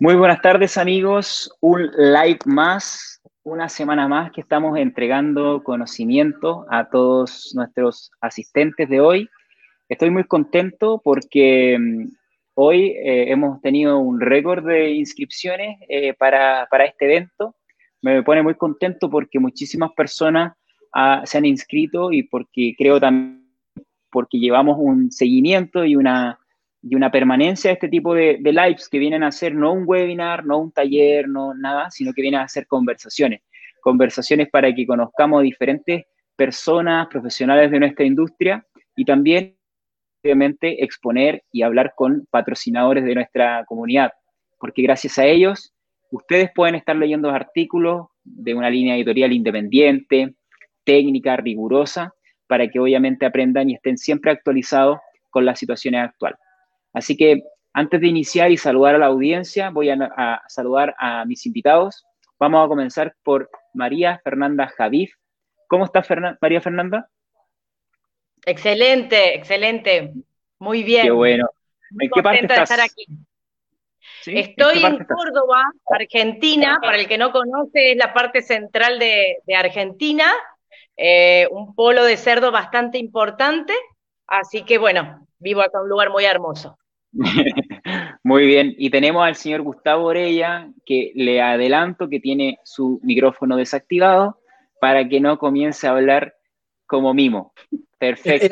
Muy buenas tardes amigos, un live más, una semana más que estamos entregando conocimiento a todos nuestros asistentes de hoy. Estoy muy contento porque mm, hoy eh, hemos tenido un récord de inscripciones eh, para, este evento. Me pone muy contento porque muchísimas personas ah, se han inscrito y porque creo también porque llevamos un seguimiento y una y una permanencia de este tipo de, lives que vienen a ser no un webinar, no un taller, no nada, sino que vienen a ser conversaciones. Conversaciones para que conozcamos diferentes personas, profesionales de nuestra industria y también, obviamente, exponer y hablar con patrocinadores de nuestra comunidad, porque gracias a ellos ustedes pueden estar leyendo artículos de una línea editorial independiente, técnica, rigurosa, para que obviamente aprendan y estén siempre actualizados con las situaciones actuales. Así que antes de iniciar y saludar a la audiencia, voy a, saludar a mis invitados. Vamos a comenzar por María Fernanda Javif. ¿Cómo está María Fernanda? Excelente, excelente. Muy bien. Qué bueno. ¿En qué parte estás? estar aquí. Estoy en, Córdoba, Argentina. Para el que no conoce, es la parte central de, Argentina. Eh, un polo de cerdo bastante importante. Así que bueno, vivo acá en un lugar muy hermoso. Muy bien, y tenemos al señor Gustavo Orella, que le adelanto que tiene su micrófono desactivado para que no comience a hablar como mimo. Perfecto.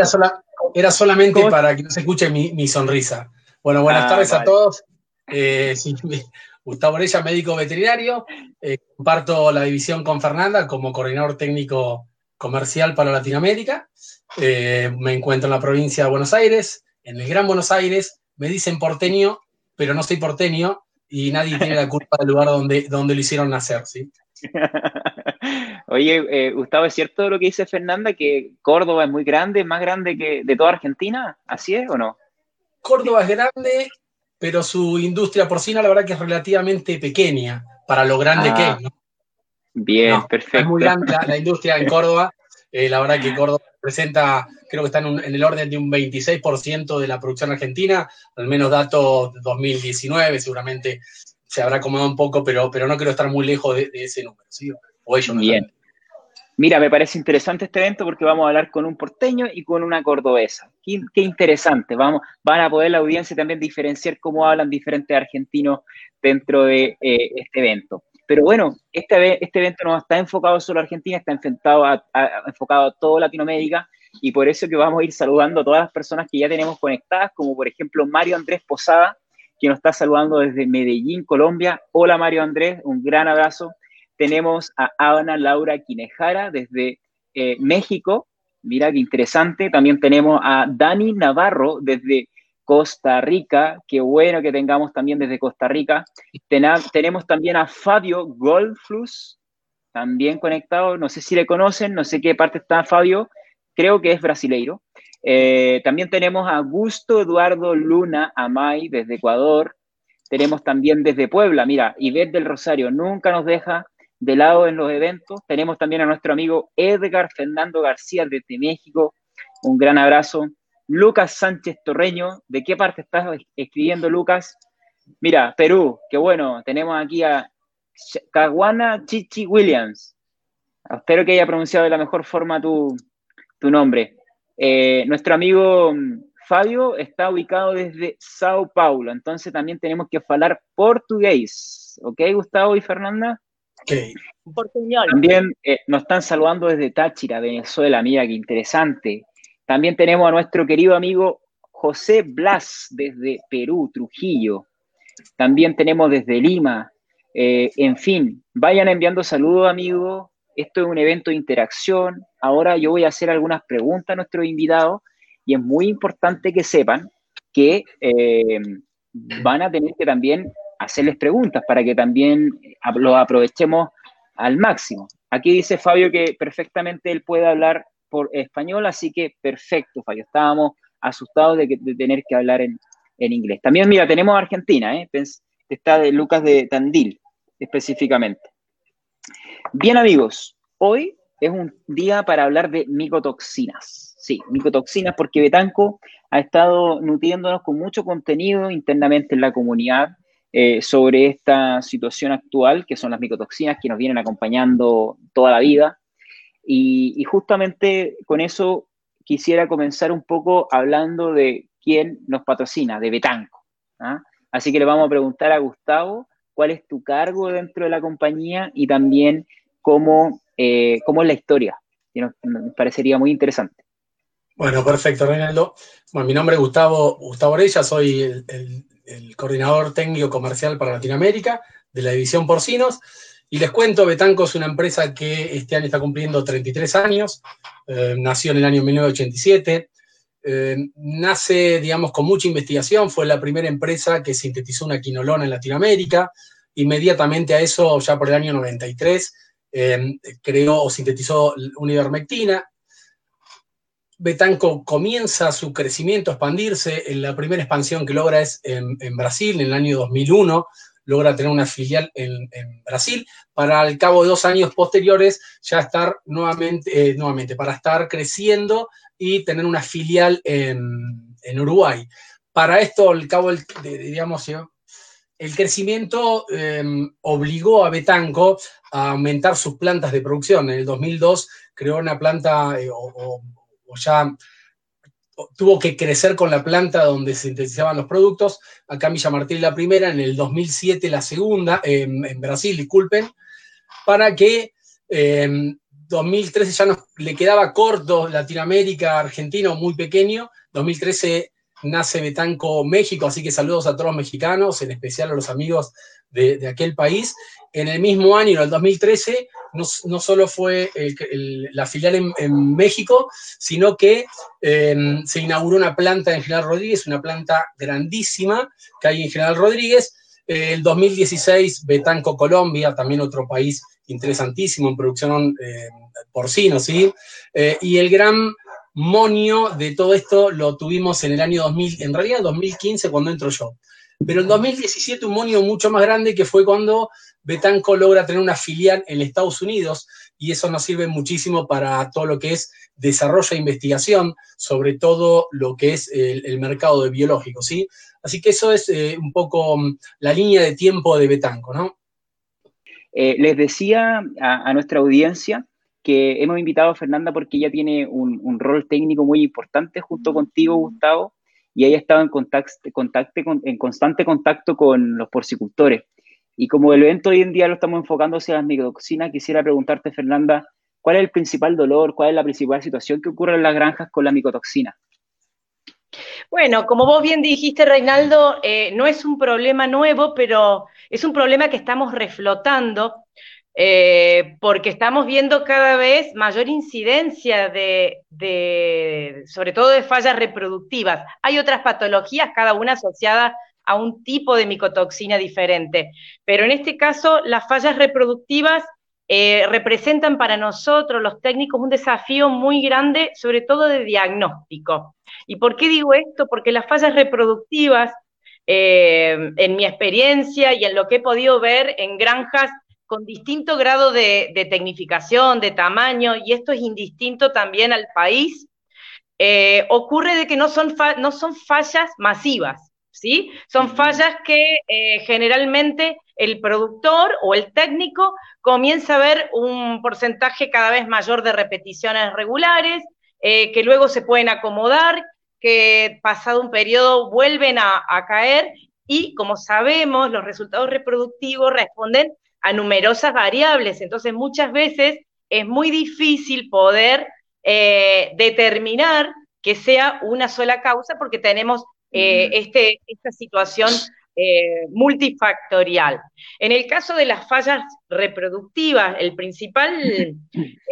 Era, solamente para que no se escuche mi, sonrisa. Bueno, buenas ah, tardes a todos. Eh, Gustavo Orella, médico veterinario. Eh, comparto la división con Fernanda como coordinador técnico comercial para Latinoamérica. Eh, me encuentro en la provincia de Buenos Aires, en el Gran Buenos Aires, me dicen porteño, pero no soy porteño y nadie tiene la culpa del lugar donde, donde lo hicieron nacer, ¿sí? Oye, eh, Gustavo, ¿es cierto lo que dice Fernanda, que Córdoba es muy grande, más grande que de toda Argentina? ¿Así es o no? Córdoba es grande, pero su industria porcina la verdad que es relativamente pequeña para lo grande que es. ¿no? Bien, perfecto. Es muy grande la, industria en Córdoba. Eh, la verdad que Córdoba presenta, creo que está en, el orden de un 26% de la producción argentina, al menos datos 2019, seguramente se habrá acomodado un poco, pero, pero no quiero estar muy lejos de, ese número, ¿sí? O ellos Bien. Mira, me parece interesante este evento porque vamos a hablar con un porteño y con una cordobesa. Qué, interesante. Vamos, van a poder la audiencia también diferenciar cómo hablan diferentes argentinos dentro de eh, este evento. Pero bueno, este, este evento no está enfocado solo a Argentina, está enfocado a, a Latinoamérica y por eso que vamos a ir saludando a todas las personas que ya tenemos conectadas, como por ejemplo Mario Andrés Posada, que nos está saludando desde Medellín, Colombia. Hola Mario Andrés, un gran abrazo. Tenemos a Ana Laura Quinejara desde eh, México. Mira qué interesante. También tenemos a Dani Navarro desde Costa Rica, qué bueno que tengamos también desde Costa Rica. tenemos también a Fabio Goldflus, también conectado, no sé si le conocen, no sé qué parte está Fabio, creo que es brasileiro. Eh, también tenemos a Augusto Eduardo Luna Amay desde Ecuador. Tenemos también desde Puebla, mira, Ivette del Rosario nunca nos deja de lado en los eventos. Tenemos también a nuestro amigo Edgar Fernando García desde México. Un gran abrazo. Lucas Sánchez Torreño. ¿De qué parte estás escribiendo, Lucas? Mira, Perú, qué bueno. Tenemos aquí a Caguana Chichi Williams. Espero que haya pronunciado de la mejor forma tu, nombre. Eh, nuestro amigo mm, Fabio está ubicado desde Sao Paulo, entonces también tenemos que hablar portugués. ¿Ok, Gustavo y Fernanda? Ok. También eh, nos están saludando desde Táchira, Venezuela. Mira, qué interesante. También tenemos a nuestro querido amigo José Blas desde Perú, Trujillo. También tenemos desde Lima. Eh, en fin, vayan enviando saludos, amigos. Esto es un evento de interacción. Ahora yo voy a hacer algunas preguntas a nuestros invitados y es muy importante que sepan que eh, van a tener que también hacerles preguntas para que también lo aprovechemos al máximo. Aquí dice Fabio que perfectamente él puede hablar español, así que perfecto, Fabio. Estábamos asustados de, tener que hablar en, inglés. También, mira, tenemos Argentina, ¿eh? está de Lucas de Tandil, específicamente. Bien, amigos, hoy es un día para hablar de micotoxinas. Sí, micotoxinas, porque Betanco ha estado nutriéndonos con mucho contenido internamente en la comunidad. eh, sobre esta situación actual, que son las micotoxinas que nos vienen acompañando toda la vida. Y, justamente con eso quisiera comenzar un poco hablando de quién nos patrocina, de Betanco. ¿ah? Así que le vamos a preguntar a Gustavo cuál es tu cargo dentro de la compañía y también cómo, eh, cómo es la historia. nos, parecería muy interesante. Bueno, perfecto, Reinaldo. Bueno, mi nombre es Gustavo, Gustavo Orella, soy el, coordinador técnico comercial para Latinoamérica de la división Porcinos. Y les cuento, Betanco es una empresa que este año está cumpliendo 33 años, eh, nació en el año 1987, eh, nace, digamos, con mucha investigación, fue la primera empresa que sintetizó una quinolona en Latinoamérica, inmediatamente a eso, ya por el año 93, eh, creó o sintetizó una ivermectina, Betanco comienza su crecimiento, expandirse. La primera expansión que logra es en, Brasil, en el año 2001, logra tener una filial en, Brasil, para al cabo de dos años posteriores ya estar nuevamente, eh, nuevamente para estar creciendo y tener una filial en, Uruguay. Para esto, al cabo, de, digamos, el crecimiento em, obligó a Betanco a aumentar sus plantas de producción. En el 2002 creó una planta eh, o ya tuvo que crecer con la planta donde sintetizaban los productos. Acá en Villa Martín la primera, en el 2007 la segunda, en Brasil, disculpen, para que en 2013 ya nos le quedaba corto Latinoamérica, Argentina, muy pequeño. 2013 nace Betanco México, así que saludos a todos los mexicanos, en especial a los amigos de, aquel país. En el mismo año, en el 2013, no, solo fue la filial en, México, sino que em, se inauguró una planta en General Rodríguez, una planta grandísima que hay en General Rodríguez. el 2016, Betanco Colombia, también otro país interesantísimo en producción eh, porcino, ¿sí? Eh, y el gran monio de todo esto lo tuvimos en el año 2000, en realidad 2015 cuando entro yo. Pero en 2017 un monio mucho más grande que fue cuando Betanco logra tener una filial en Estados Unidos y eso nos sirve muchísimo para todo lo que es desarrollo e investigación, sobre todo lo que es el, mercado de biológicos, ¿sí? Así que eso es eh, un poco mm, la línea de tiempo de Betanco, ¿no? Eh, les decía a, nuestra audiencia que hemos invitado a Fernanda porque ella tiene un, un rol técnico muy importante junto contigo, Gustavo, y ella estaba en, en constante contacto con los porcicultores. Y como el evento hoy en día lo estamos enfocando hacia las micotoxinas, quisiera preguntarte, Fernanda, ¿cuál es el principal dolor, cuál es la principal situación que ocurre en las granjas con la micotoxina? Bueno, como vos bien dijiste, Reinaldo, eh, no es un problema nuevo, pero es un problema que estamos reflotando eh, porque estamos viendo cada vez mayor incidencia de, sobre todo de fallas reproductivas. Hay otras patologías, cada una asociada a un tipo de micotoxina diferente, pero en este caso las fallas reproductivas eh, representan para nosotros, los técnicos, un desafío muy grande, sobre todo de diagnóstico. ¿Y por qué digo esto? Porque las fallas reproductivas, eh, en mi experiencia y en lo que he podido ver en granjas con distinto grado de, tecnificación, de tamaño, y esto es indistinto también al país, eh, ocurre de que no son, no son fallas masivas, ¿sí? Son fallas que eh, generalmente el productor o el técnico comienza a ver un porcentaje cada vez mayor de repeticiones regulares, eh, que luego se pueden acomodar, que pasado un periodo vuelven a caer y como sabemos, los resultados reproductivos responden a numerosas variables. Entonces, muchas veces es muy difícil poder eh, determinar que sea una sola causa porque tenemos eh, este, esta situación eh, multifactorial. En el caso de las fallas reproductivas, el principal,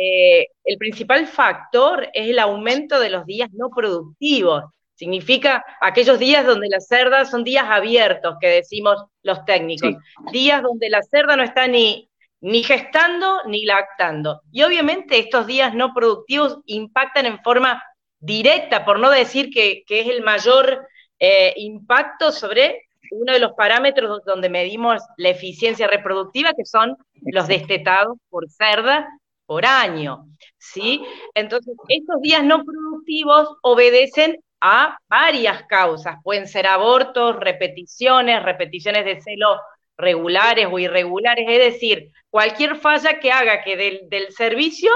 el principal factor es el aumento de los días no productivos. Significa aquellos días donde las cerdas son días abiertos, que decimos los técnicos. Días donde la cerda no está ni, ni gestando ni lactando. Y obviamente estos días no productivos impactan en forma directa, por no decir que, es el mayor eh, impacto sobre uno de los parámetros donde medimos la eficiencia reproductiva, que son los destetados por cerda por año. ¿sí? Entonces, estos días no productivos obedecen a varias causas. Pueden ser abortos, repeticiones, repeticiones de celo regulares o irregulares, es decir, cualquier falla que haga que del, servicio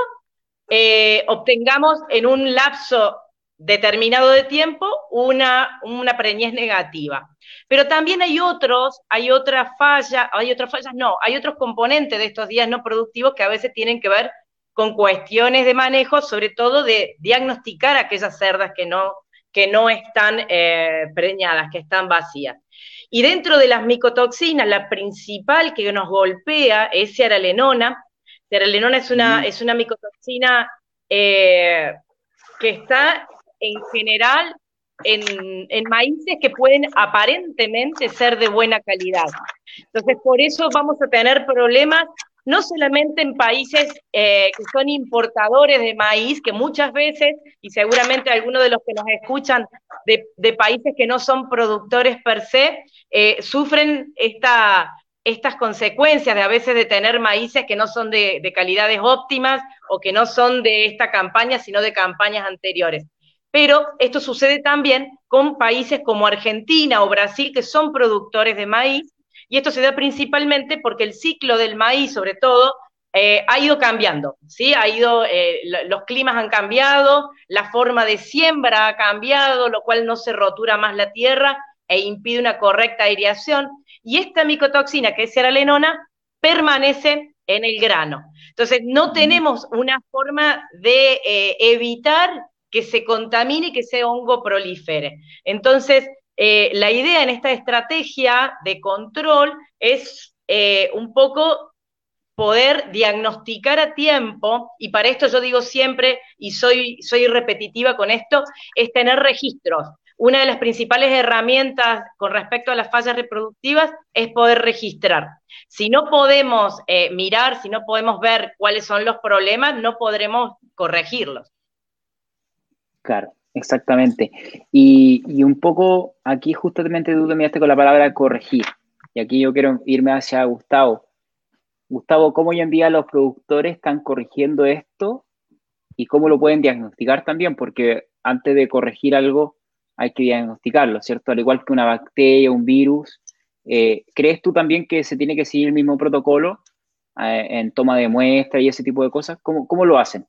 eh, obtengamos en un lapso determinado de tiempo una, una preñez negativa. Pero también hay otros, hay otras fallas, hay otras fallas, no, hay otros componentes de estos días no productivos que a veces tienen que ver con cuestiones de manejo, sobre todo de diagnosticar aquellas cerdas que no, que no están eh, preñadas, que están vacías. Y dentro de las micotoxinas, la principal que nos golpea es ciaralenona. Ciaralenona es una, es una micotoxina eh, que está en general en, en, maíces que pueden aparentemente ser de buena calidad. Entonces, por eso vamos a tener problemas no solamente en países eh, que son importadores de maíz, que muchas veces, y seguramente algunos de los que nos escuchan de, países que no son productores per se, eh, sufren esta, estas consecuencias de a veces de tener maíces que no son de, de calidades óptimas o que no son de esta campaña, sino de campañas anteriores. Pero esto sucede también con países como Argentina o Brasil, que son productores de maíz, y esto se da principalmente porque el ciclo del maíz, sobre todo, eh, ha ido cambiando, ¿sí? Ha ido, eh, los climas han cambiado, la forma de siembra ha cambiado, lo cual no se rotura más la tierra e impide una correcta aireación. Y esta micotoxina, que es lenona, permanece en el grano. Entonces, no tenemos una forma de eh, evitar que se contamine y que ese hongo prolifere. Entonces, eh, la idea en esta estrategia de control es eh, un poco poder diagnosticar a tiempo, y para esto yo digo siempre, y soy, soy repetitiva con esto, es tener registros. Una de las principales herramientas con respecto a las fallas reproductivas es poder registrar. Si no podemos eh, mirar, si no podemos ver cuáles son los problemas, no podremos corregirlos. Claro. Exactamente. Y, un poco aquí justamente tú te miraste con la palabra corregir. Y aquí yo quiero irme hacia Gustavo. Gustavo, ¿cómo hoy en día los productores están corrigiendo esto y cómo lo pueden diagnosticar también? Porque antes de corregir algo hay que diagnosticarlo, ¿cierto? Al igual que una bacteria, un virus. Eh, ¿Crees tú también que se tiene que seguir el mismo protocolo eh, en toma de muestra y ese tipo de cosas? ¿Cómo, cómo lo hacen?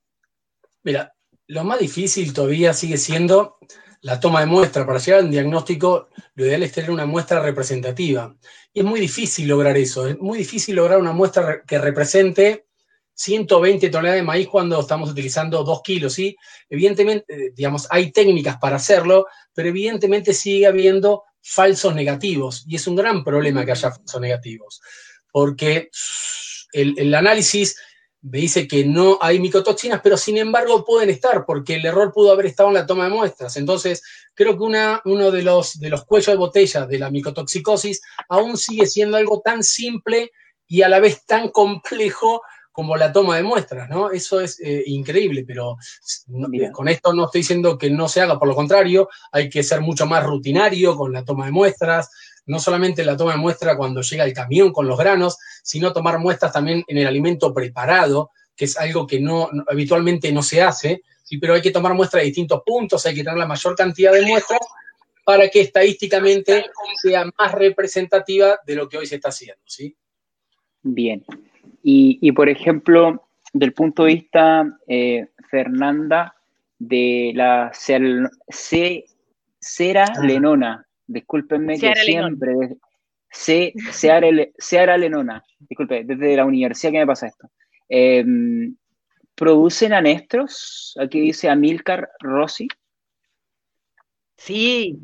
Mira, lo más difícil todavía sigue siendo la toma de muestra. Para llegar a un diagnóstico, lo ideal es tener una muestra representativa. Y es muy difícil lograr eso. Es muy difícil lograr una muestra que represente 120 toneladas de maíz cuando estamos utilizando 2 kilos. ¿sí? Evidentemente, eh, digamos, hay técnicas para hacerlo, pero evidentemente sigue habiendo falsos negativos. Y es un gran problema que haya falsos negativos. Porque el, análisis dice que no hay micotoxinas, pero sin embargo pueden estar, porque el error pudo haber estado en la toma de muestras. Entonces, creo que una, uno de los, de los cuellos de botella de la micotoxicosis aún sigue siendo algo tan simple y a la vez tan complejo como la toma de muestras, ¿no? Eso es eh, increíble, pero con esto no estoy diciendo que no se haga, por lo contrario, hay que ser mucho más rutinario con la toma de muestras, no solamente la toma de muestra cuando llega el camión con los granos, sino tomar muestras también en el alimento preparado, que es algo que no, habitualmente no se hace, ¿sí? pero hay que tomar muestras de distintos puntos, hay que tener la mayor cantidad de muestras para que estadísticamente sea más representativa de lo que hoy se está haciendo. ¿sí? Bien. Y, por ejemplo, del punto de vista, eh, Fernanda, de la cera lenona, Discúlpenme que siempre. Se, Seara Lenona, disculpe, desde la universidad que me pasa esto. Em, ¿Producen anestros? Aquí dice Amilcar Rossi. Sí,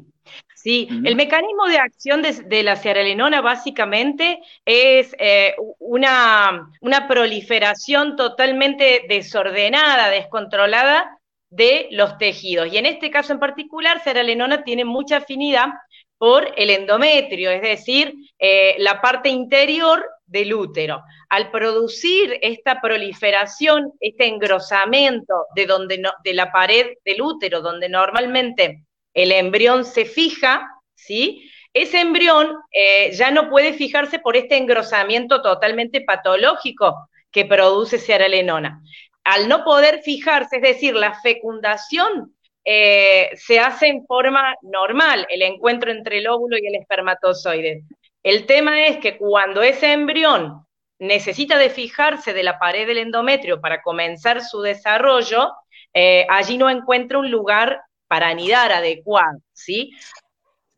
sí. El mecanismo de acción de, la ciaralenona básicamente es eh, una, una proliferación totalmente desordenada, descontrolada de los tejidos. Y en este caso en particular, ciaralenona tiene mucha afinidad por el endometrio, es decir, eh, la parte interior del útero. Al producir esta proliferación, este engrosamiento de, donde de la pared del útero, donde normalmente el embrión se fija, ¿sí? Ese embrión eh, ya no puede fijarse por este engrosamiento totalmente patológico que produce ciaralenona. Al no poder fijarse, es decir, la fecundación eh, se hace en forma normal, el encuentro entre el óvulo y el espermatozoide. El tema es que cuando ese embrión necesita de fijarse de la pared del endometrio para comenzar su desarrollo, eh, allí no encuentra un lugar para anidar adecuado, ¿sí?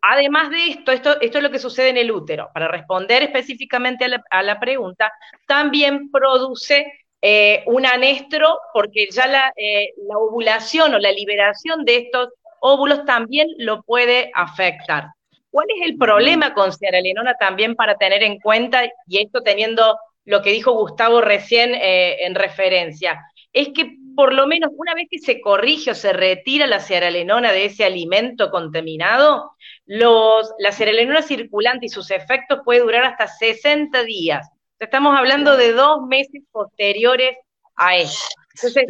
Además de esto, esto, esto es lo que sucede en el útero. Para responder específicamente a la, pregunta, también produce eh, un anestro porque ya la, eh, la, ovulación o la liberación de estos óvulos también lo puede afectar. ¿Cuál es el problema con Lenona también para tener en cuenta, y esto teniendo lo que dijo Gustavo recién eh, en referencia? Es que por lo menos una vez que se corrige o se retira la ciaralenona de ese alimento contaminado, los, la ciaralenona circulante y sus efectos puede durar hasta 60 días. Estamos hablando de dos meses posteriores a eso. Entonces,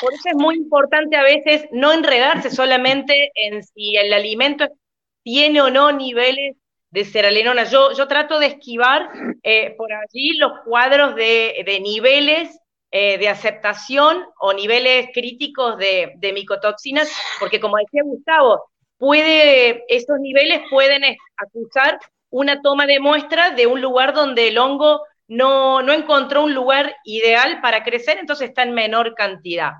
por eso es muy importante a veces no enredarse solamente en si el alimento tiene o no niveles de ceralenona. Yo, yo trato de esquivar eh, por allí los cuadros de, de niveles eh, de aceptación o niveles críticos de, micotoxinas, porque como decía Gustavo, puede, esos niveles pueden acusar una toma de muestra de un lugar donde el hongo no, no encontró un lugar ideal para crecer, entonces está en menor cantidad.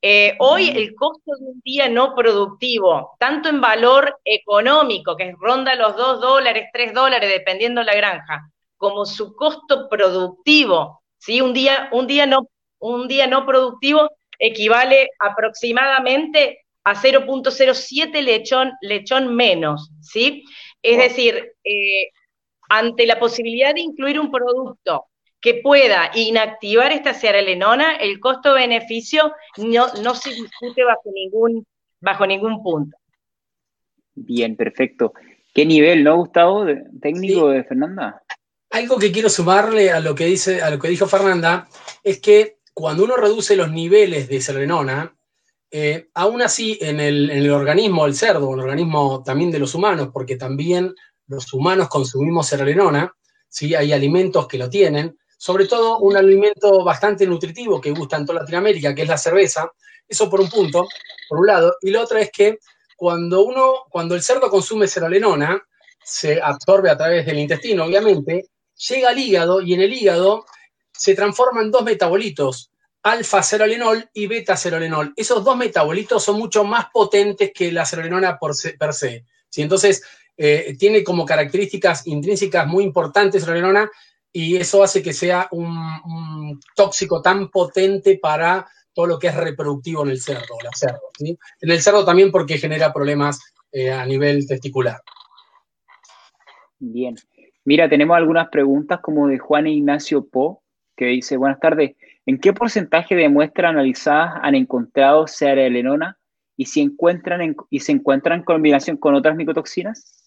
Eh, hoy el costo de un día no productivo, tanto en valor económico, que ronda los 2 dólares, 3 dólares, dependiendo la granja, como su costo productivo, ¿sí? un, día, un día no un día no productivo equivale aproximadamente a 0.07 lechón, lechón menos, ¿sí? Es decir, eh, ante la posibilidad de incluir un producto que pueda inactivar esta ciaralenona, el costo-beneficio no, no se discute bajo ningún, bajo ningún punto. Bien, perfecto. ¿Qué nivel, no, Gustavo, técnico de Fernanda? Algo que quiero sumarle a lo que dice, a lo que dijo Fernanda, es que cuando uno reduce los niveles de serenona, eh, aún así en el, organismo del cerdo, el organismo también de los humanos, porque también los humanos consumimos serenona, ¿sí? hay alimentos que lo tienen, sobre todo un alimento bastante nutritivo que gusta en toda Latinoamérica, que es la cerveza, eso por un punto, por un lado, y lo otro es que cuando uno, cuando el cerdo consume serolenona, se absorbe a través del intestino, obviamente, llega al hígado y en el hígado se transforman dos metabolitos, alfa-cerolenol y beta-cerolenol. Esos dos metabolitos son mucho más potentes que la cerolenona por per se. Entonces, eh, tiene como características intrínsecas muy importantes cerolenona y eso hace que sea un, tóxico tan potente para todo lo que es reproductivo en el cerdo. En el cerdo también porque genera problemas eh, a nivel testicular. Bien. Mira, tenemos algunas preguntas como de Juan Ignacio Po, que dice, buenas tardes, ¿en qué porcentaje de muestras analizadas han encontrado cerealenona y si encuentran y se encuentran en combinación con otras micotoxinas?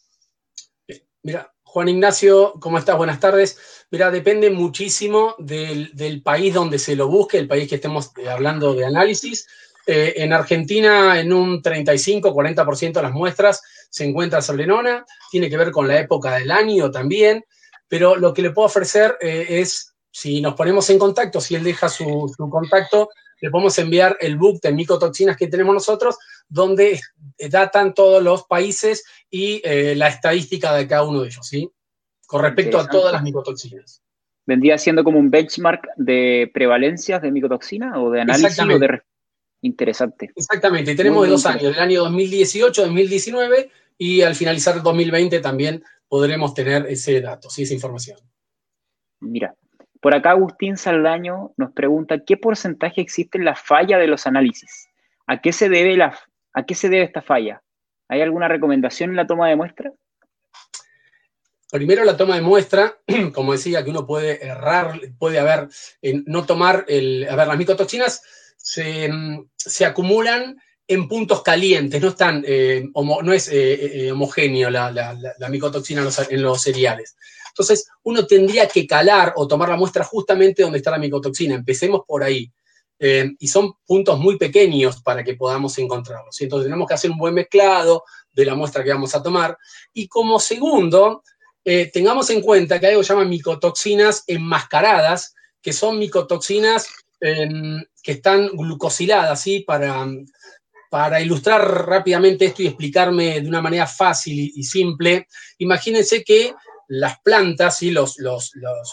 Mira, Juan Ignacio, ¿cómo estás? Buenas tardes. Mira, depende muchísimo del, país donde se lo busque, el país que estemos eh, hablando de análisis. Eh, en Argentina, en un 35-40% de las muestras se encuentra solenona, tiene que ver con la época del año también, pero lo que le puedo ofrecer eh, es si nos ponemos en contacto, si él deja su, contacto, le podemos enviar el book de micotoxinas que tenemos nosotros, donde datan todos los países y eh, la estadística de cada uno de ellos, ¿sí? Con respecto a todas las micotoxinas. ¿Vendría siendo como un benchmark de prevalencias de micotoxina o de análisis? O de... Interesante. Exactamente, y tenemos de dos años, del año 2018, 2019 y al finalizar el 2020 también podremos tener ese dato, ¿sí? esa información. Mira, por acá Agustín Saldaño nos pregunta, ¿qué porcentaje existe en la falla de los análisis? ¿A qué se debe, la, a qué se debe esta falla? ¿Hay alguna recomendación en la toma de muestra? Primero la toma de muestra, como decía, que uno puede errar, puede haber, no tomar el, a ver, las micotoxinas se, acumulan en puntos calientes, no están, eh, no es eh, eh, homogéneo la, micotoxina en los cereales. Entonces, uno tendría que calar o tomar la muestra justamente donde está la micotoxina. Empecemos por ahí. Eh, y son puntos muy pequeños para que podamos encontrarlos. Entonces, tenemos que hacer un buen mezclado de la muestra que vamos a tomar. Y como segundo, eh, tengamos en cuenta que algo que se llama micotoxinas enmascaradas, que son micotoxinas em, que están glucosiladas, ¿sí? Para, para ilustrar rápidamente esto y explicarme de una manera fácil y, simple, imagínense que las plantas, y los,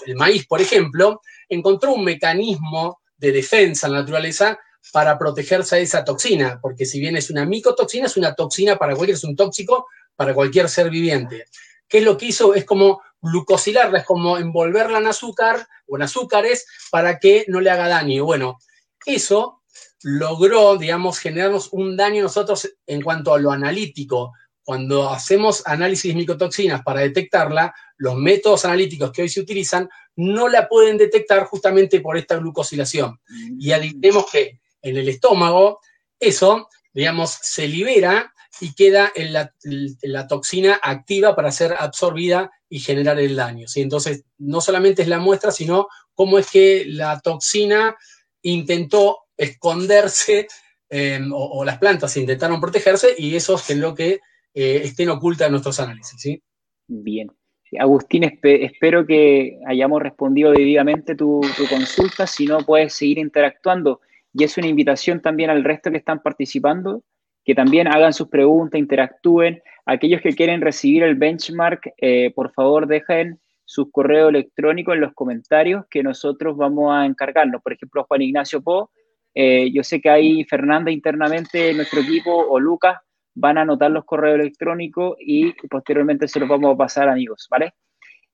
el maíz, por ejemplo, encontró un mecanismo de defensa en la naturaleza para protegerse de esa toxina, porque si bien es una micotoxina, es una toxina para cualquier, es un tóxico para cualquier ser viviente. ¿Qué es lo que hizo? Es como glucosilarla, es como envolverla en azúcar o en azúcares para que no le haga daño. Bueno, eso logró, digamos, generarnos un daño nosotros en cuanto a lo analítico. Cuando hacemos análisis de micotoxinas para detectarla, los métodos analíticos que hoy se utilizan no la pueden detectar justamente por esta glucosilación. Y adivemos que en el estómago, eso, digamos, se libera y queda en la, toxina activa para ser absorbida y generar el daño. ¿sí? Entonces, no solamente es la muestra, sino cómo es que la toxina intentó esconderse em, o, las plantas intentaron protegerse y eso generó que eh, estén ocultas en nuestros análisis. ¿sí? Bien. Agustín, espero que hayamos respondido debidamente tu, consulta. Si no, puedes seguir interactuando. Y es una invitación también al resto que están participando, que también hagan sus preguntas, interactúen. Aquellos que quieren recibir el benchmark, eh, por favor dejen sus correos electrónicos en los comentarios que nosotros vamos a encargarnos. Por ejemplo, Juan Ignacio Po, eh, yo sé que ahí Fernanda internamente en nuestro equipo o Lucas van a anotar los correos electrónicos y posteriormente se los vamos a pasar amigos, ¿vale?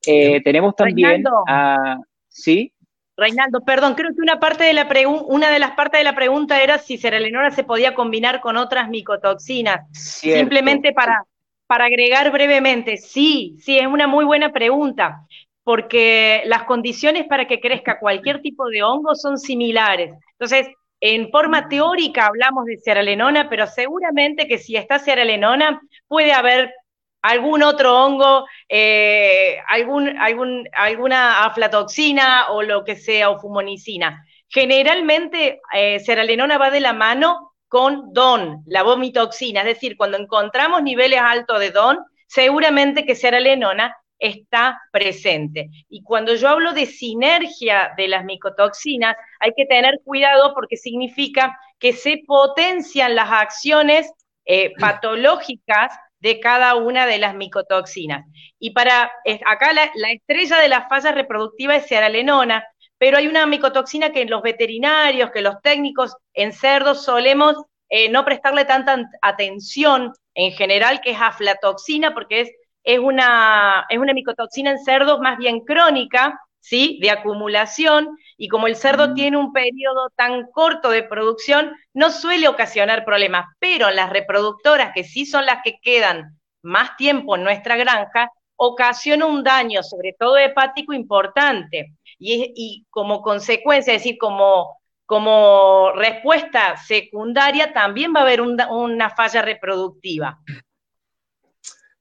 Eh, tenemos también a... ¿Sí? Reinaldo, perdón, creo que una parte de la una de las partes de la pregunta era si Seralenora se podía combinar con otras micotoxinas. Simplemente para, para agregar brevemente, sí, sí, es una muy buena pregunta, porque las condiciones para que crezca cualquier tipo de hongo son similares. Entonces, en forma teórica hablamos de ciaralenona, pero seguramente que si está ciaralenona puede haber algún otro hongo, eh, algún, algún, alguna aflatoxina o lo que sea, o fumonicina. Generalmente, eh, seralenona va de la mano con DON, la vomitoxina, es decir, cuando encontramos niveles altos de DON, seguramente que seralenona está presente. Y cuando yo hablo de sinergia de las micotoxinas, hay que tener cuidado porque significa que se potencian las acciones eh, patológicas de cada una de las micotoxinas. Y para, acá la, estrella de la falla reproductiva es ciaralenona, pero hay una micotoxina que los veterinarios, que los técnicos en cerdos solemos eh, no prestarle tanta atención en general, que es aflatoxina, porque es, es, una, es una micotoxina en cerdos más bien crónica, ¿sí? De acumulación, y como el cerdo mm. tiene un periodo tan corto de producción, no suele ocasionar problemas, pero las reproductoras, que sí son las que quedan más tiempo en nuestra granja, ocasiona un daño, sobre todo hepático, importante. Y, como consecuencia, es decir, como, como respuesta secundaria, también va a haber una falla reproductiva.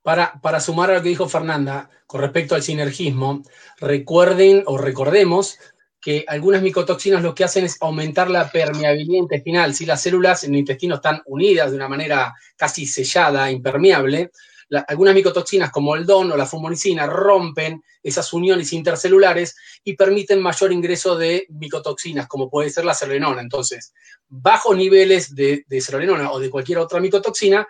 Para, sumar a lo que dijo Fernanda con respecto al sinergismo, recuerden o recordemos que algunas micotoxinas lo que hacen es aumentar la permeabilidad intestinal. Si las células en el intestino están unidas de una manera casi sellada, impermeable, algunas micotoxinas como el DON o la fumonicina rompen esas uniones intercelulares y permiten mayor ingreso de micotoxinas, como puede ser la cerolenona. Entonces, bajos niveles de, de o de cualquier otra micotoxina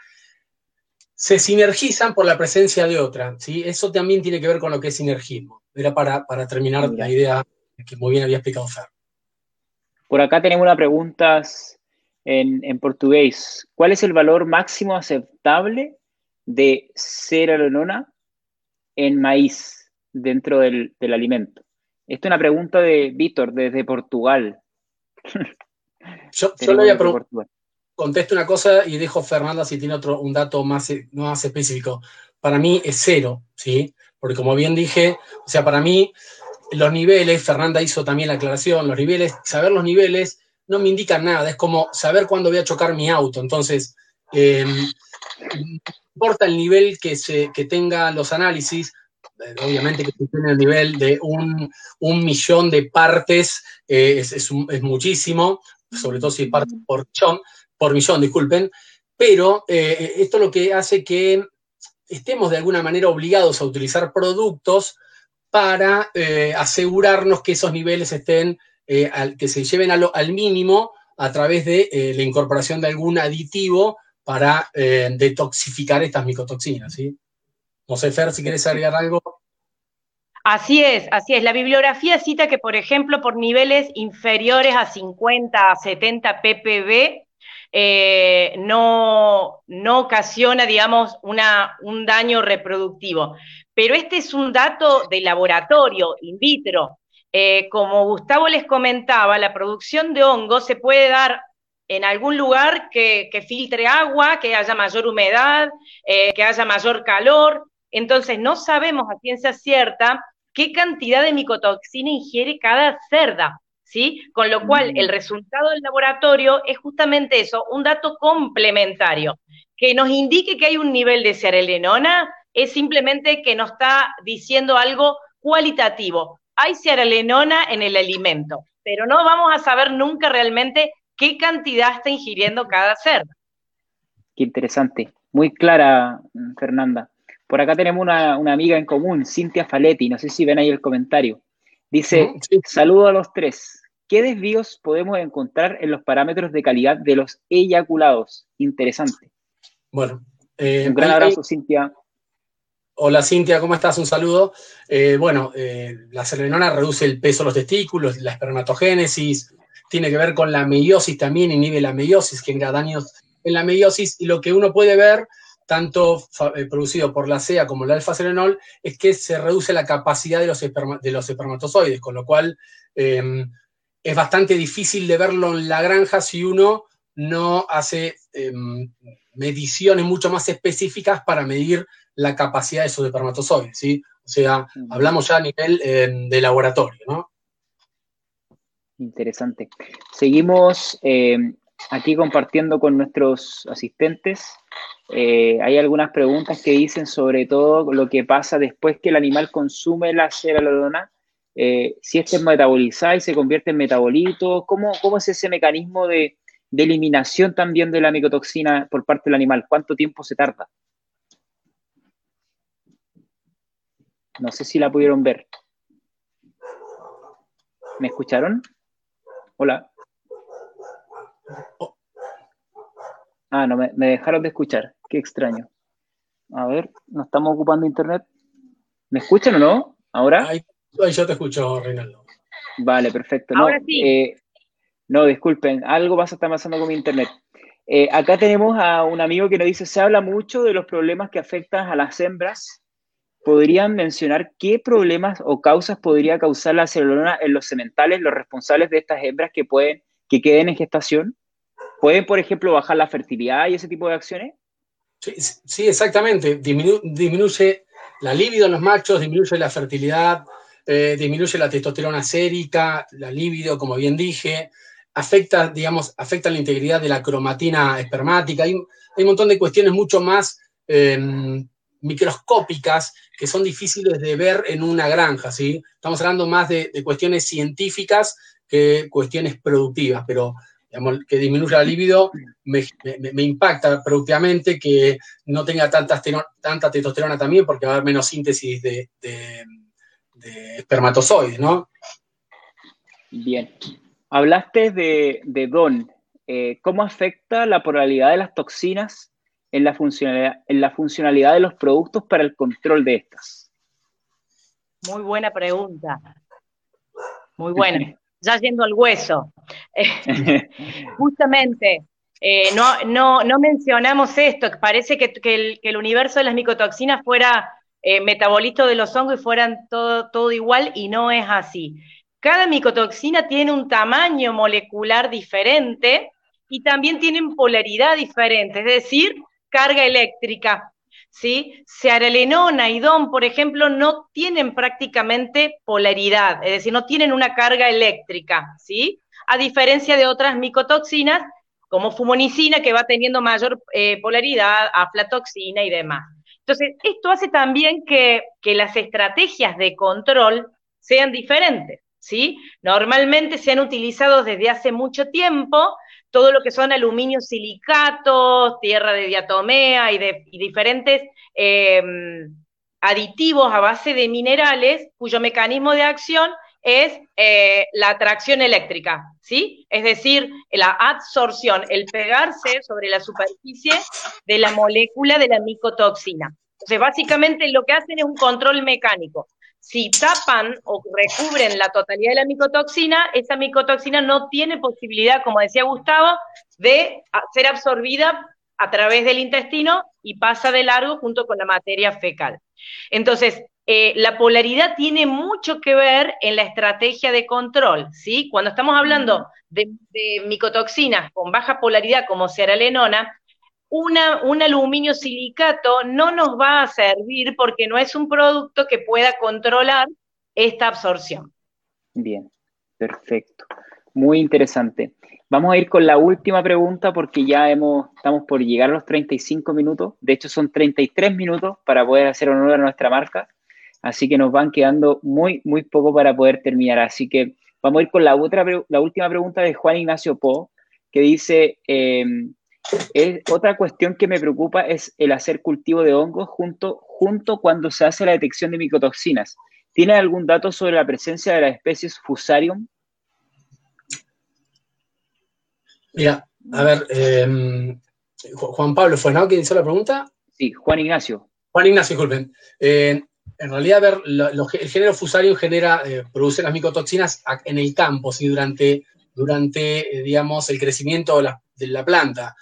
se sinergizan por la presencia de otra. ¿sí? Eso también tiene que ver con lo que es sinergismo. Era para, terminar la idea que muy bien había explicado Fer. Por acá tenemos una pregunta en, portugués. ¿Cuál es el valor máximo aceptable de cerealenona en maíz dentro del, alimento? Esta es una pregunta de Víctor desde Portugal. Yo, yo le voy a preguntar contesto una cosa y dejo Fernanda si tiene otro, un dato más, más específico. Para mí es cero, ¿sí? Porque como bien dije, o sea, para mí los niveles, Fernanda hizo también la aclaración, los niveles, saber los niveles no me indican nada, es como saber cuándo voy a chocar mi auto. Entonces, eh, importa el nivel que, se, que tenga los análisis, eh, obviamente que tiene el nivel de un, millón de partes, eh, es, es, muchísimo, sobre todo si es parte por millón, por millón, disculpen, pero eh, esto lo que hace que estemos de alguna manera obligados a utilizar productos para eh, asegurarnos que esos niveles estén, eh, que se lleven al mínimo a través de la incorporación de algún aditivo para detoxificar estas micotoxinas. No sé, Fer, si quieres agregar algo. Así es, así es. La bibliografía cita que, por ejemplo, por niveles inferiores a 50 a 70 ppb, eh, no, no, ocasiona, digamos, una, un daño reproductivo. Pero este es un dato de laboratorio, in vitro. Eh, como Gustavo les comentaba, la producción de hongos se puede dar en algún lugar que, filtre agua, que haya mayor humedad, eh, que haya mayor calor. Entonces, no sabemos a ciencia cierta qué cantidad de micotoxina ingiere cada cerda. ¿Sí? Con lo cual, el mm. resultado del laboratorio es justamente eso, un dato complementario. Que nos indique que hay un nivel de cerelenona es simplemente que nos está diciendo algo cualitativo. Hay cerelenona en el alimento, pero no vamos a saber nunca realmente qué cantidad está ingiriendo cada cerdo. Qué interesante. Muy clara, Fernanda. Por acá tenemos una, una amiga en común, Cintia Faletti. No sé si ven ahí el comentario. Dice, saludo a los tres. ¿Qué desvíos podemos encontrar en los parámetros de calidad de los eyaculados? Interesante. Bueno, eh, un gran abrazo, Cintia. Hola Cintia, ¿cómo estás? Un saludo. Eh, bueno, eh, la selenona reduce el peso de los testículos, la espermatogénesis, tiene que ver con la meiosis también, inhibe la meiosis, genera daños en la meiosis, y lo que uno puede ver tanto eh, producido por la CEA como el alfa-selenol, es que se reduce la capacidad de los, de los espermatozoides, con lo cual em, es bastante difícil de verlo en la granja si uno no hace em, mediciones mucho más específicas para medir la capacidad de esos espermatozoides, ¿sí? O sea, hablamos ya a nivel em, de laboratorio, ¿no? Interesante. Seguimos aquí compartiendo con nuestros asistentes eh, hay algunas preguntas que dicen sobre todo lo que pasa después que el animal consume la cerealodona, eh, si este es metabolizado y se convierte en metabolito, ¿cómo, cómo es ese mecanismo de, de, eliminación también de la micotoxina por parte del animal? ¿Cuánto tiempo se tarda? No sé si la pudieron ver. ¿Me escucharon? Hola. Ah, no, me, dejaron de escuchar. Qué extraño. A ver, ¿no estamos ocupando internet? ¿Me escuchan o no? ¿Ahora? Ahí, yo te escucho, Reinaldo. Vale, perfecto. No, Ahora sí. Eh, no, disculpen, algo pasa está pasando con mi internet. Eh, acá tenemos a un amigo que nos dice, se habla mucho de los problemas que afectan a las hembras. ¿Podrían mencionar qué problemas o causas podría causar la celulona en los sementales, los responsables de estas hembras que pueden, que queden en gestación? ¿Pueden, por ejemplo, bajar la fertilidad y ese tipo de acciones? Sí, exactamente. disminuye la libido en los machos, disminuye la fertilidad, eh, disminuye la testosterona sérica, la libido, como bien dije, afecta, digamos, afecta la integridad de la cromatina espermática. Hay, un montón de cuestiones mucho más em, microscópicas que son difíciles de ver en una granja, ¿sí? Estamos hablando más de cuestiones científicas que cuestiones productivas, pero que disminuya la libido me, impacta productivamente, que no tenga tanta, tanta testosterona también, porque va a haber menos síntesis de, espermatozoides, ¿no? Bien. Hablaste de, DON. Eh, ¿Cómo afecta la polaridad de las toxinas en la, funcionalidad, en la funcionalidad de los productos para el control de estas? Muy buena pregunta. Muy buena. Ya yendo al hueso. Justamente, eh, no, no, no, mencionamos esto, parece que, el, universo de las micotoxinas fuera eh, metabolito de los hongos y fueran todo, todo igual y no es así. Cada micotoxina tiene un tamaño molecular diferente y también tienen polaridad diferente, es decir, carga eléctrica. ¿Sí? Searelenona y DOM, por ejemplo, no tienen prácticamente polaridad, es decir, no tienen una carga eléctrica, ¿sí? A diferencia de otras micotoxinas, como fumonicina, que va teniendo mayor eh, polaridad, aflatoxina y demás. Entonces, esto hace también que, que las estrategias de control sean diferentes, ¿sí? Normalmente se han utilizado desde hace mucho tiempo todo lo que son aluminio silicatos, tierra de diatomea y, de, diferentes em, aditivos a base de minerales cuyo mecanismo de acción es eh, la atracción eléctrica, ¿sí? Es decir, la absorción, el pegarse sobre la superficie de la molécula de la micotoxina. Entonces, básicamente lo que hacen es un control mecánico. Si tapan o recubren la totalidad de la micotoxina, esa micotoxina no tiene posibilidad, como decía Gustavo, de ser absorbida a través del intestino y pasa de largo junto con la materia fecal. Entonces, eh, la polaridad tiene mucho que ver en la estrategia de control, ¿sí? Cuando estamos hablando de, micotoxinas con baja polaridad como seralenona, un aluminio silicato no nos va a servir porque no es un producto que pueda controlar esta absorción. Bien, perfecto. Muy interesante. Vamos a ir con la última pregunta porque ya hemos, estamos por llegar a los 35 minutos. De hecho, son 33 minutos para poder hacer honor a nuestra marca. Así que nos van quedando muy, muy poco para poder terminar. Así que vamos a ir con la, otra, la última pregunta de Juan Ignacio Po, que dice, otra cuestión que me preocupa es el hacer cultivo de hongos junto, junto cuando se hace la detección de micotoxinas. ¿Tiene algún dato sobre la presencia de las especies Fusarium? Mira, a ver, em, Juan Pablo fue, ¿no? ¿Quién hizo la pregunta? Sí, Juan Ignacio. Juan Ignacio, disculpen. Eh, en realidad, ver, el género Fusarium genera, eh, produce las micotoxinas en el campo, ¿sí? durante, durante eh, digamos, el crecimiento de la, planta.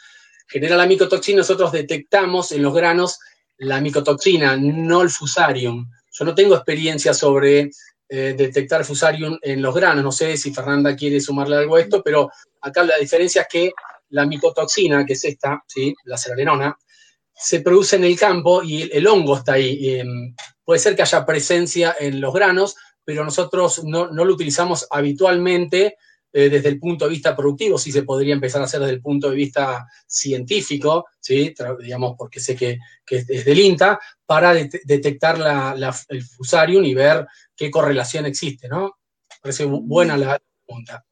Genera la micotoxina, nosotros detectamos en los granos la micotoxina, no el fusarium. Yo no tengo experiencia sobre detectar fusarium en los granos. No sé si Fernanda quiere sumarle algo a esto, pero acá la diferencia es que la micotoxina, que es esta, ¿sí? la seralenona, se produce en el campo y el, hongo está ahí. Em, puede ser que haya presencia en los granos, pero nosotros no, lo utilizamos habitualmente eh, desde el punto de vista productivo, sí se podría empezar a hacer desde el punto de vista científico, ¿sí? digamos, porque sé que, es del INTA, para detectar el fusarium y ver qué correlación existe, ¿no? Parece buena la pregunta.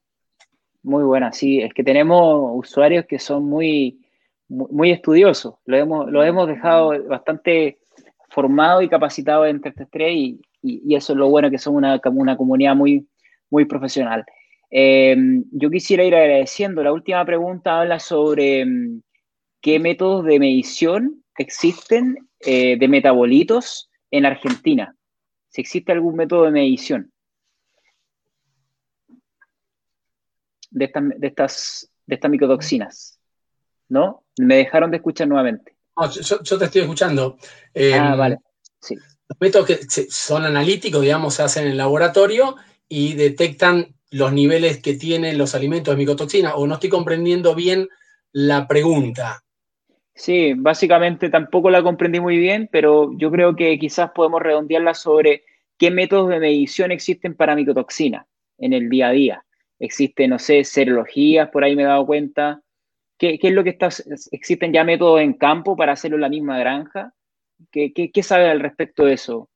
Muy buena, sí, es que tenemos usuarios que son muy, muy, estudiosos, lo hemos, lo hemos dejado bastante formado y capacitado en 333 y, y, eso es lo bueno que somos una, una comunidad muy, muy profesional. Eh, yo quisiera ir agradeciendo. La última pregunta habla sobre mm, qué métodos de medición existen eh, de metabolitos en Argentina. Si existe algún método de medición de estas, de estas, de estas micotoxinas. ¿No? Me dejaron de escuchar nuevamente. yo, te estoy escuchando. Eh, ah, vale. Sí. Los métodos que son analíticos, digamos, se hacen en el laboratorio y detectan los niveles que tienen los alimentos de micotoxina, o no estoy comprendiendo bien la pregunta. Sí, básicamente tampoco la comprendí muy bien, pero yo creo que quizás podemos redondearla sobre qué métodos de medición existen para micotoxina en el día a día. Existen, no sé, serologías, por ahí me he dado cuenta. ¿Qué, es lo que está? ¿Existen ya métodos en campo para hacerlo en la misma granja? ¿Qué, qué, sabe al respecto de eso,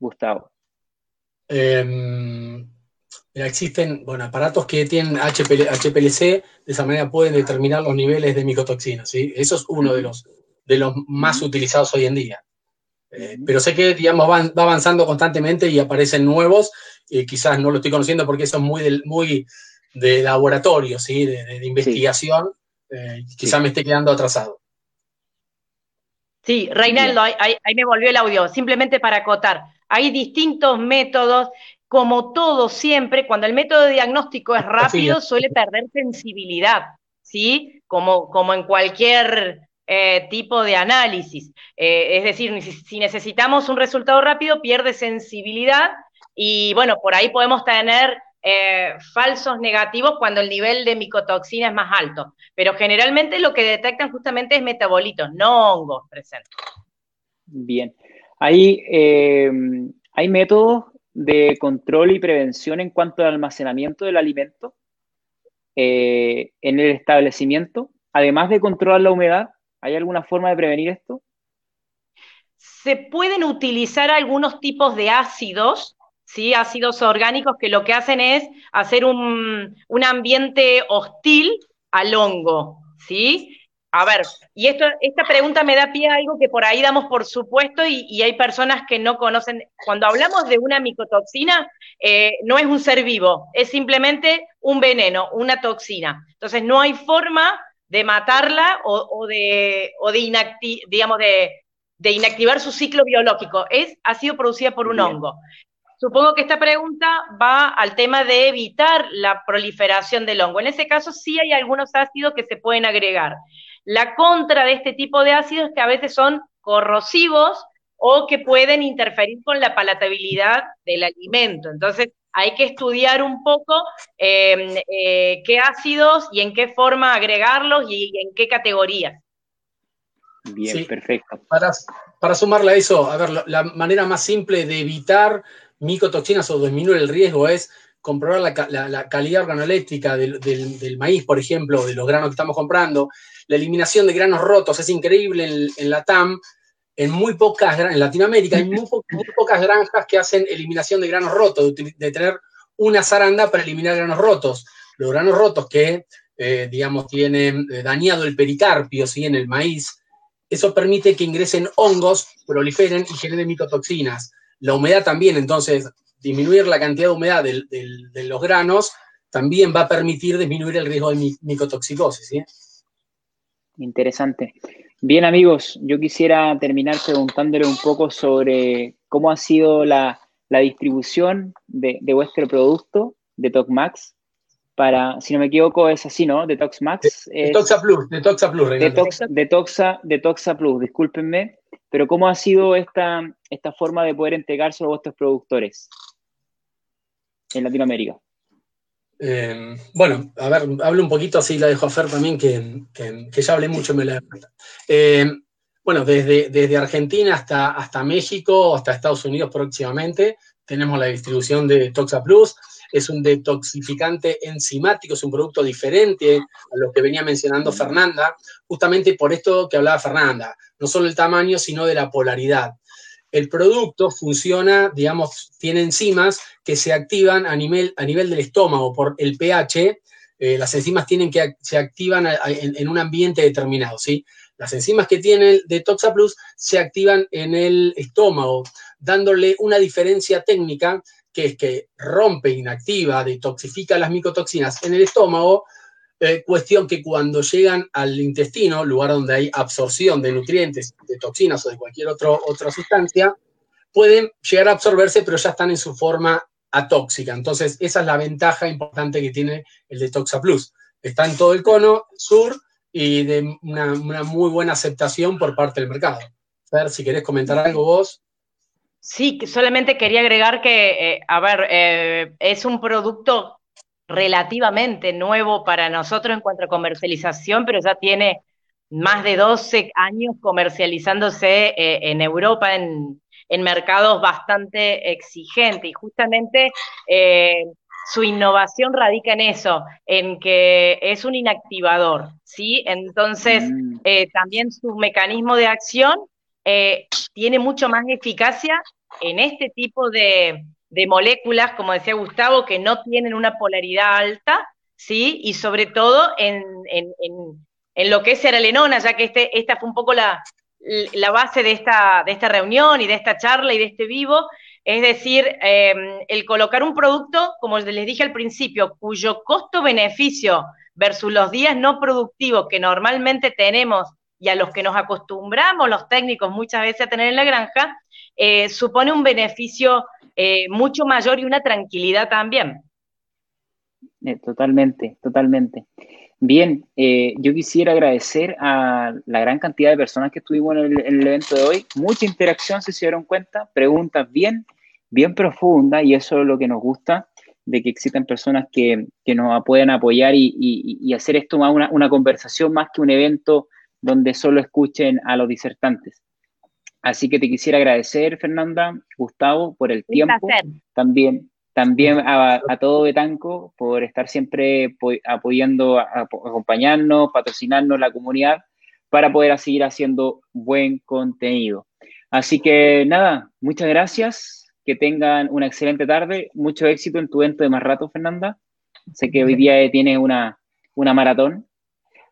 Gustavo? Existen bueno, aparatos que tienen HPLC, de esa manera pueden determinar los niveles de micotoxinas. ¿sí? Eso es uno de los, de los más utilizados hoy en día. Eh, pero sé que, digamos, va, avanzando constantemente y aparecen nuevos. y quizás no lo estoy conociendo porque eso es muy de, muy de laboratorio, ¿sí? de, investigación. Eh, quizás me esté quedando atrasado. Sí, Reinaldo, ahí, me volvió el audio. Simplemente para acotar, hay distintos métodos. Como todo siempre, cuando el método de diagnóstico es rápido, suele perder sensibilidad, ¿sí? Como, como en cualquier eh, tipo de análisis. Eh, es decir, si necesitamos un resultado rápido, pierde sensibilidad y bueno, por ahí podemos tener eh, falsos negativos cuando el nivel de micotoxina es más alto. Pero generalmente lo que detectan justamente es metabolitos, no hongos presentes. Bien. Hay, hay métodos de control y prevención en cuanto al almacenamiento del alimento en el establecimiento, además de controlar la humedad, ¿Hay alguna forma de prevenir esto? Se pueden utilizar algunos tipos de ácidos, ¿sí? ácidos orgánicos que lo que hacen es hacer un, ambiente hostil al hongo, ¿sí? A ver, y esto, esta pregunta me da pie a algo que por ahí damos por supuesto y, hay personas que no conocen. Cuando hablamos de una micotoxina, eh, no es un ser vivo, es simplemente un veneno, una toxina. Entonces no hay forma de matarla o, de, o de, digamos, de, de, inactivar su ciclo biológico. Es, ha sido producida por un hongo. Supongo que esta pregunta va al tema de evitar la proliferación del hongo. En ese caso sí hay algunos ácidos que se pueden agregar. La contra de este tipo de ácidos es que a veces son corrosivos o que pueden interferir con la palatabilidad del alimento. Entonces, hay que estudiar un poco em, eh, qué ácidos y en qué forma agregarlos y, en qué categorías. Bien, perfecto. Para, para sumarle a eso, a ver, la, manera más simple de evitar micotoxinas o disminuir el riesgo es comprobar la, calidad organoeléctrica del, del, maíz, por ejemplo, de los granos que estamos comprando, la eliminación de granos rotos es increíble en, la TAM. En muy pocas, en Latinoamérica hay muy, pocas granjas que hacen eliminación de granos rotos, de, tener una zaranda para eliminar granos rotos. Los granos rotos que, eh, digamos, tienen eh, dañado el pericarpio, ¿sí? En el maíz, eso permite que ingresen hongos, proliferen y generen micotoxinas. La humedad también, entonces, disminuir la cantidad de humedad de, los granos también va a permitir disminuir el riesgo de micotoxicosis. ¿sí? Interesante. Bien, amigos, yo quisiera terminar preguntándole un poco sobre cómo ha sido la, distribución de, vuestro producto, de TOCMAX, para, si no me equivoco, es así, ¿no? De ToxMax. De, Toxa Plus, de Toxa Plus. De, Toxa, de, Toxa, Plus, discúlpenme, pero ¿cómo ha sido esta, esta forma de poder entregarse a vuestros productores en Latinoamérica? Eh, bueno, a ver, hablo un poquito, así la dejo a Fer también, que, ya hablé mucho me la eh, Bueno, desde, desde Argentina hasta, hasta México, hasta Estados Unidos próximamente, tenemos la distribución de Toxa Plus. Es un detoxificante enzimático, es un producto diferente a lo que venía mencionando Fernanda, justamente por esto que hablaba Fernanda, no solo el tamaño, sino de la polaridad el producto funciona, digamos, tiene enzimas que se activan a nivel, a nivel del estómago por el pH. Eh, las enzimas tienen que se activan en, un ambiente determinado, ¿sí? Las enzimas que tiene el de Toxaplus se activan en el estómago, dándole una diferencia técnica que es que rompe, inactiva, detoxifica las micotoxinas en el estómago, eh, cuestión que cuando llegan al intestino, lugar donde hay absorción de nutrientes, de toxinas o de cualquier otro, otra sustancia, pueden llegar a absorberse, pero ya están en su forma atóxica. Entonces, esa es la ventaja importante que tiene el Detoxa Plus. Está en todo el cono sur y de una, muy buena aceptación por parte del mercado. A ver, si querés comentar algo vos. Sí, solamente quería agregar que, eh, a ver, eh, es un producto relativamente nuevo para nosotros en cuanto a comercialización, pero ya tiene más de 12 años comercializándose eh, en Europa en, mercados bastante exigentes y justamente eh, su innovación radica en eso, en que es un inactivador, ¿sí? Entonces, mm. eh, también su mecanismo de acción tiene mucho más eficacia en este tipo de, de moléculas, como decía Gustavo, que no tienen una polaridad alta, ¿sí? Y sobre todo en, lo que es seralenona, ya que este, esta fue un poco la, la base de esta, de esta reunión y de esta charla y de este vivo, es decir, em, el colocar un producto, como les dije al principio, cuyo costo-beneficio versus los días no productivos que normalmente tenemos y a los que nos acostumbramos los técnicos muchas veces a tener en la granja, eh, supone un beneficio eh, mucho mayor y una tranquilidad también. Eh, totalmente, totalmente. Bien, yo quisiera agradecer a la gran cantidad de personas que estuvimos en el, evento de hoy. Mucha interacción, si se dieron cuenta, preguntas bien, bien profundas y eso es lo que nos gusta, de que existan personas que, nos puedan apoyar y, hacer esto más una, una conversación más que un evento donde solo escuchen a los disertantes. Así que te quisiera agradecer, Fernanda, Gustavo, por el tiempo. También, también a, todo Betanco por estar siempre apoyando, acompañarnos, patrocinarnos la comunidad para poder seguir haciendo buen contenido. Así que nada, muchas gracias, que tengan una excelente tarde, mucho éxito en tu evento de más rato, Fernanda. Sé que hoy día tienes una, una maratón,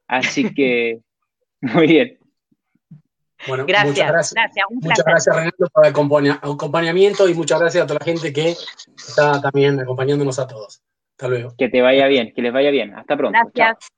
así que Muy bien. Bueno, gracias, muchas gracias. muchas gracias, Renato, por el acompañamiento y muchas gracias a toda la gente que está también acompañándonos a todos. Hasta luego. Que te vaya bien, que les vaya bien. Hasta pronto. Gracias.